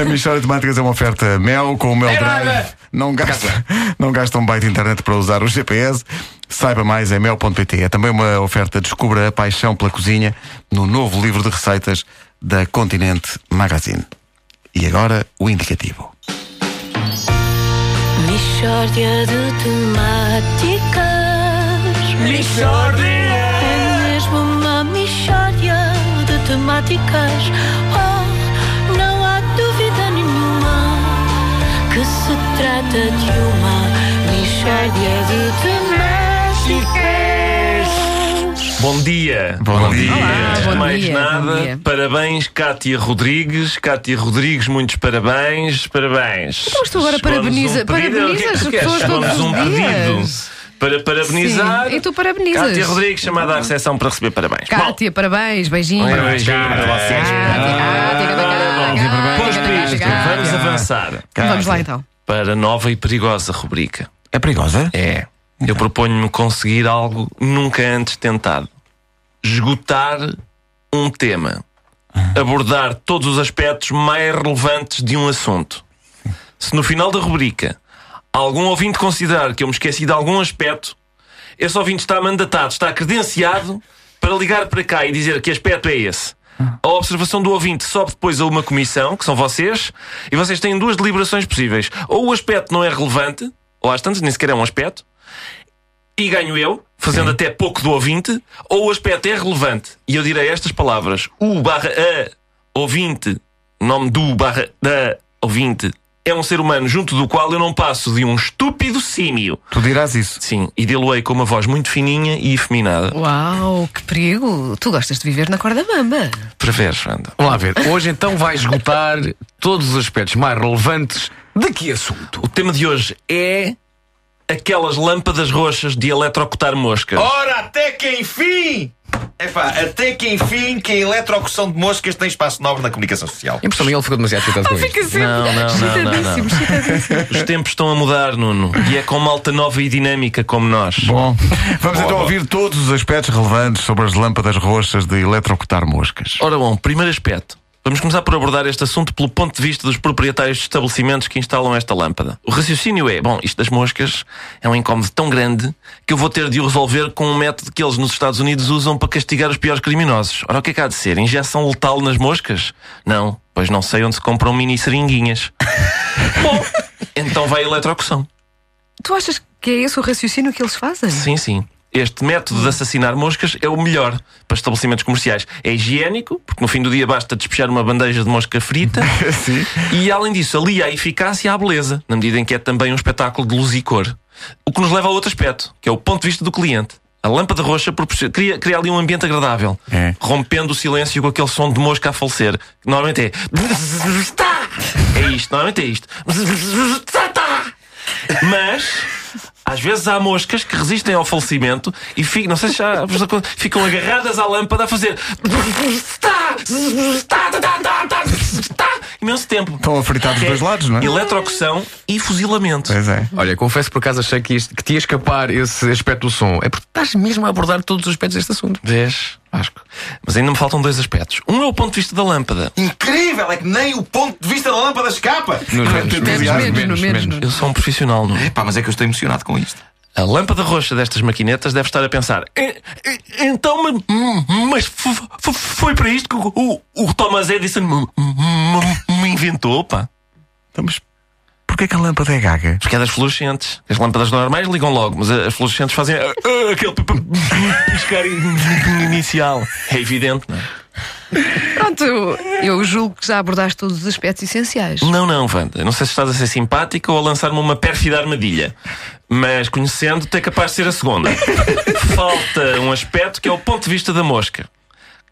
A Michórdia de Temáticas é uma oferta Mel com o Mel Drive. Não gasta, não gasta um byte de internet para usar o GPS. Saiba mais em mel.pt. É também uma oferta Descubra a paixão pela cozinha no novo livro de receitas da Continente Magazine. E agora o indicativo. Mishória de temáticas. É mesmo uma mishória de temáticas. Se trata de uma mishória de temáticas. Bom dia. Bom dia. Antes de bom mais dia, bom nada, dia. parabéns, Cátia Rodrigues. Cátia Rodrigues, muitos parabéns. Parabéns. Então, tu agora parabeniza- um é que as queres? pessoas todos um os pedido dias. para parabenizar. Sim, e tu parabenizas. Cátia Rodrigues, chamada à recepção para receber parabéns. Bom, Cátia, parabéns, beijinhos. beijinho para vocês. Cátia, Cátia, Cátia, Cátia, Pois Cátia, para isto, Cátia. vamos avançar Vamos lá então. Para a nova e perigosa rubrica. É perigosa? É. Eu proponho-me conseguir algo nunca antes tentado. Esgotar um tema. Abordar todos os aspectos mais relevantes de um assunto. Se no final da rubrica algum ouvinte considerar que eu me esqueci de algum aspecto, esse ouvinte está mandatado, está credenciado para ligar para cá e dizer que aspecto é esse. A observação do ouvinte sobe depois a uma comissão, que são vocês, e vocês têm duas deliberações possíveis. Ou o aspecto não é relevante, ou às tantas nem sequer é um aspecto, e ganho eu, fazendo até pouco do ouvinte, ou o aspecto é relevante. E eu direi estas palavras: o barra a ouvinte, nome do barra da ouvinte, é um ser humano junto do qual eu não passo de um estúpido símio. Tu dirás isso. Sim, e dê-lo-ei com uma voz muito fininha e efeminada. Uau, que perigo. Tu gostas de viver na corda bamba. Para ver, Wanda. Vamos lá ver. Hoje então vai esgotar todos os aspectos mais relevantes de que assunto? O tema de hoje é aquelas lâmpadas roxas de eletrocutar moscas. Ora, até que enfim! Epá, até que enfim que a eletrocução de moscas tem espaço nobre na comunicação social. Impressão ele ficou demasiado excitado com isto. Fica sempre Não, não, não, não, não. Os tempos estão a mudar, Nuno. E é com malta nova e dinâmica como nós. Bom, vamos então ouvir todos os aspectos relevantes sobre as lâmpadas roxas de eletrocutar moscas. Ora bom, primeiro aspecto. Vamos começar por abordar este assunto pelo ponto de vista dos proprietários de estabelecimentos que instalam esta lâmpada. O raciocínio é: bom, isto das moscas é um incómodo tão grande que eu vou ter de o resolver com um método que eles nos Estados Unidos usam para castigar os piores criminosos. Ora, o que é que há de ser? Injeção letal nas moscas? Não, pois não sei onde se compram mini seringuinhas. bom, então vai a eletrocução. Tu achas que é esse o raciocínio que eles fazem? Sim, sim. Este método de assassinar moscas é o melhor para estabelecimentos comerciais. É higiênico, porque no fim do dia basta despejar uma bandeja de mosca frita. E além disso, alia a eficácia à beleza, na medida em que é também um espetáculo de luz e cor. O que nos leva a outro aspecto, que é o ponto de vista do cliente. A lâmpada roxa cria, cria ali um ambiente agradável, É. rompendo o silêncio com aquele som de mosca a falecer. Que normalmente é. É isto, normalmente é isto. Mas. Às vezes há moscas que resistem ao falecimento e ficam, não sei se já ficam agarradas à lâmpada a fazer imenso tempo. Estão a fritar dos é dois lados, não é? Eletrocução e fuzilamento. Pois é. Olha, confesso por acaso achei que, isto, que te ia escapar esse aspecto do som. É porque estás mesmo a abordar todos os aspectos deste assunto. Vês? Vasco. Mas ainda me faltam dois aspectos. Um é o ponto de vista da lâmpada. Incrível! É que nem o ponto de vista da lâmpada escapa! Menos, menos, Menos, menos, menos, menos. Eu sou um profissional, não é? Epá, mas é que eu estou emocionado com isto. A lâmpada roxa destas maquinetas deve estar a pensar: "E- e- então, mas, f- foi para isto que o, Thomas Edison me inventou, pá. Então, mas porquê que a lâmpada é gaga? Porque é das fluorescentes. As lâmpadas normais ligam logo, mas as fluorescentes fazem ah, ah, aquele piscar in- inicial. É evidente, não é? Pronto, eu julgo que já abordaste todos os aspectos essenciais. Não, não, Wanda. Não sei se estás a ser simpática ou a lançar-me uma pérfida armadilha. Mas conhecendo-te é capaz de ser a segunda. Falta um aspecto que é o ponto de vista da mosca.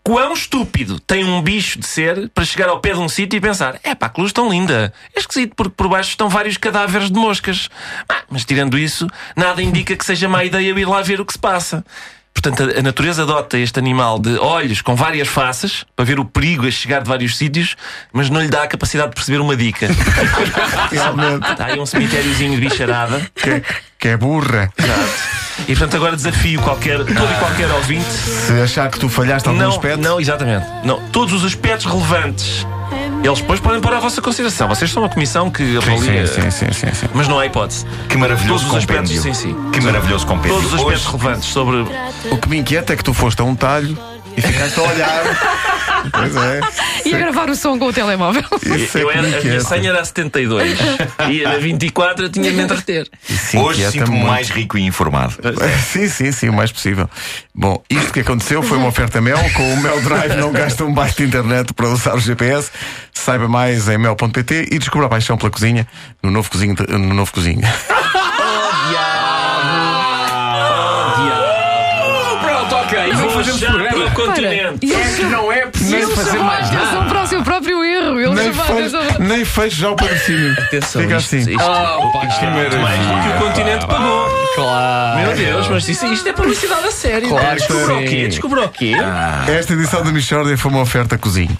Quão estúpido tem um bicho de ser para chegar ao pé de um sítio e pensar: é pá, que luz tão linda. É esquisito porque por baixo estão vários cadáveres de moscas. Ah, mas tirando isso, nada indica que seja má ideia eu ir lá ver o que se passa. Portanto, a- natureza adota este animal de olhos com várias faces para ver o perigo a chegar de vários sítios, mas não lhe dá a capacidade de perceber uma dica. Realmente. Está aí um cemitériozinho de bicharada. Que, que é burra. Exato. E portanto agora desafio qualquer, todo e qualquer ouvinte. Se achar que tu falhaste algum Não, aspecto. não, exatamente. Não, todos os aspectos relevantes. Eles depois podem pôr à vossa consideração. Vocês são uma comissão que avalia. Sim, sim, sim, sim. Mas não há hipótese. Que maravilhoso Todos compêndio. sim, sim. Que maravilhoso compêndio. Todos os aspectos relevantes sobre. O que me inquieta é que tu foste a um talho e ficaste a olhar. pois é. E a gravar o som com o telemóvel. Isso é eu me era, a minha senha era a 72 e a 24 eu tinha de me entreter. Isso Hoje sinto-me muito. mais rico e informado. Sim, sim, sim, o mais possível. Bom, isto que aconteceu foi uma oferta Mel. Com o Mel Drive não gasta um byte de internet para usar o GPS. Saiba mais em mel.pt e descubra a paixão pela cozinha no novo cozinho. No novo cozinho. Ok. Vou fazer Já pelo programa. continente. E É eles que não é preciso Ele fazer mais atenção nada. para o seu próprio erro. Ele Nem atenção. nem fecho já o patrocínio. Atenção, Fica isto, assim. isto- Oh, pá, que mais do que o continente pagou. Claro. Meu Deus, mas isto, isto é publicidade a sério. Claro que Descobriu o quê? Descobriu o quê? Esta edição da Michórdia foi uma oferta cozinho.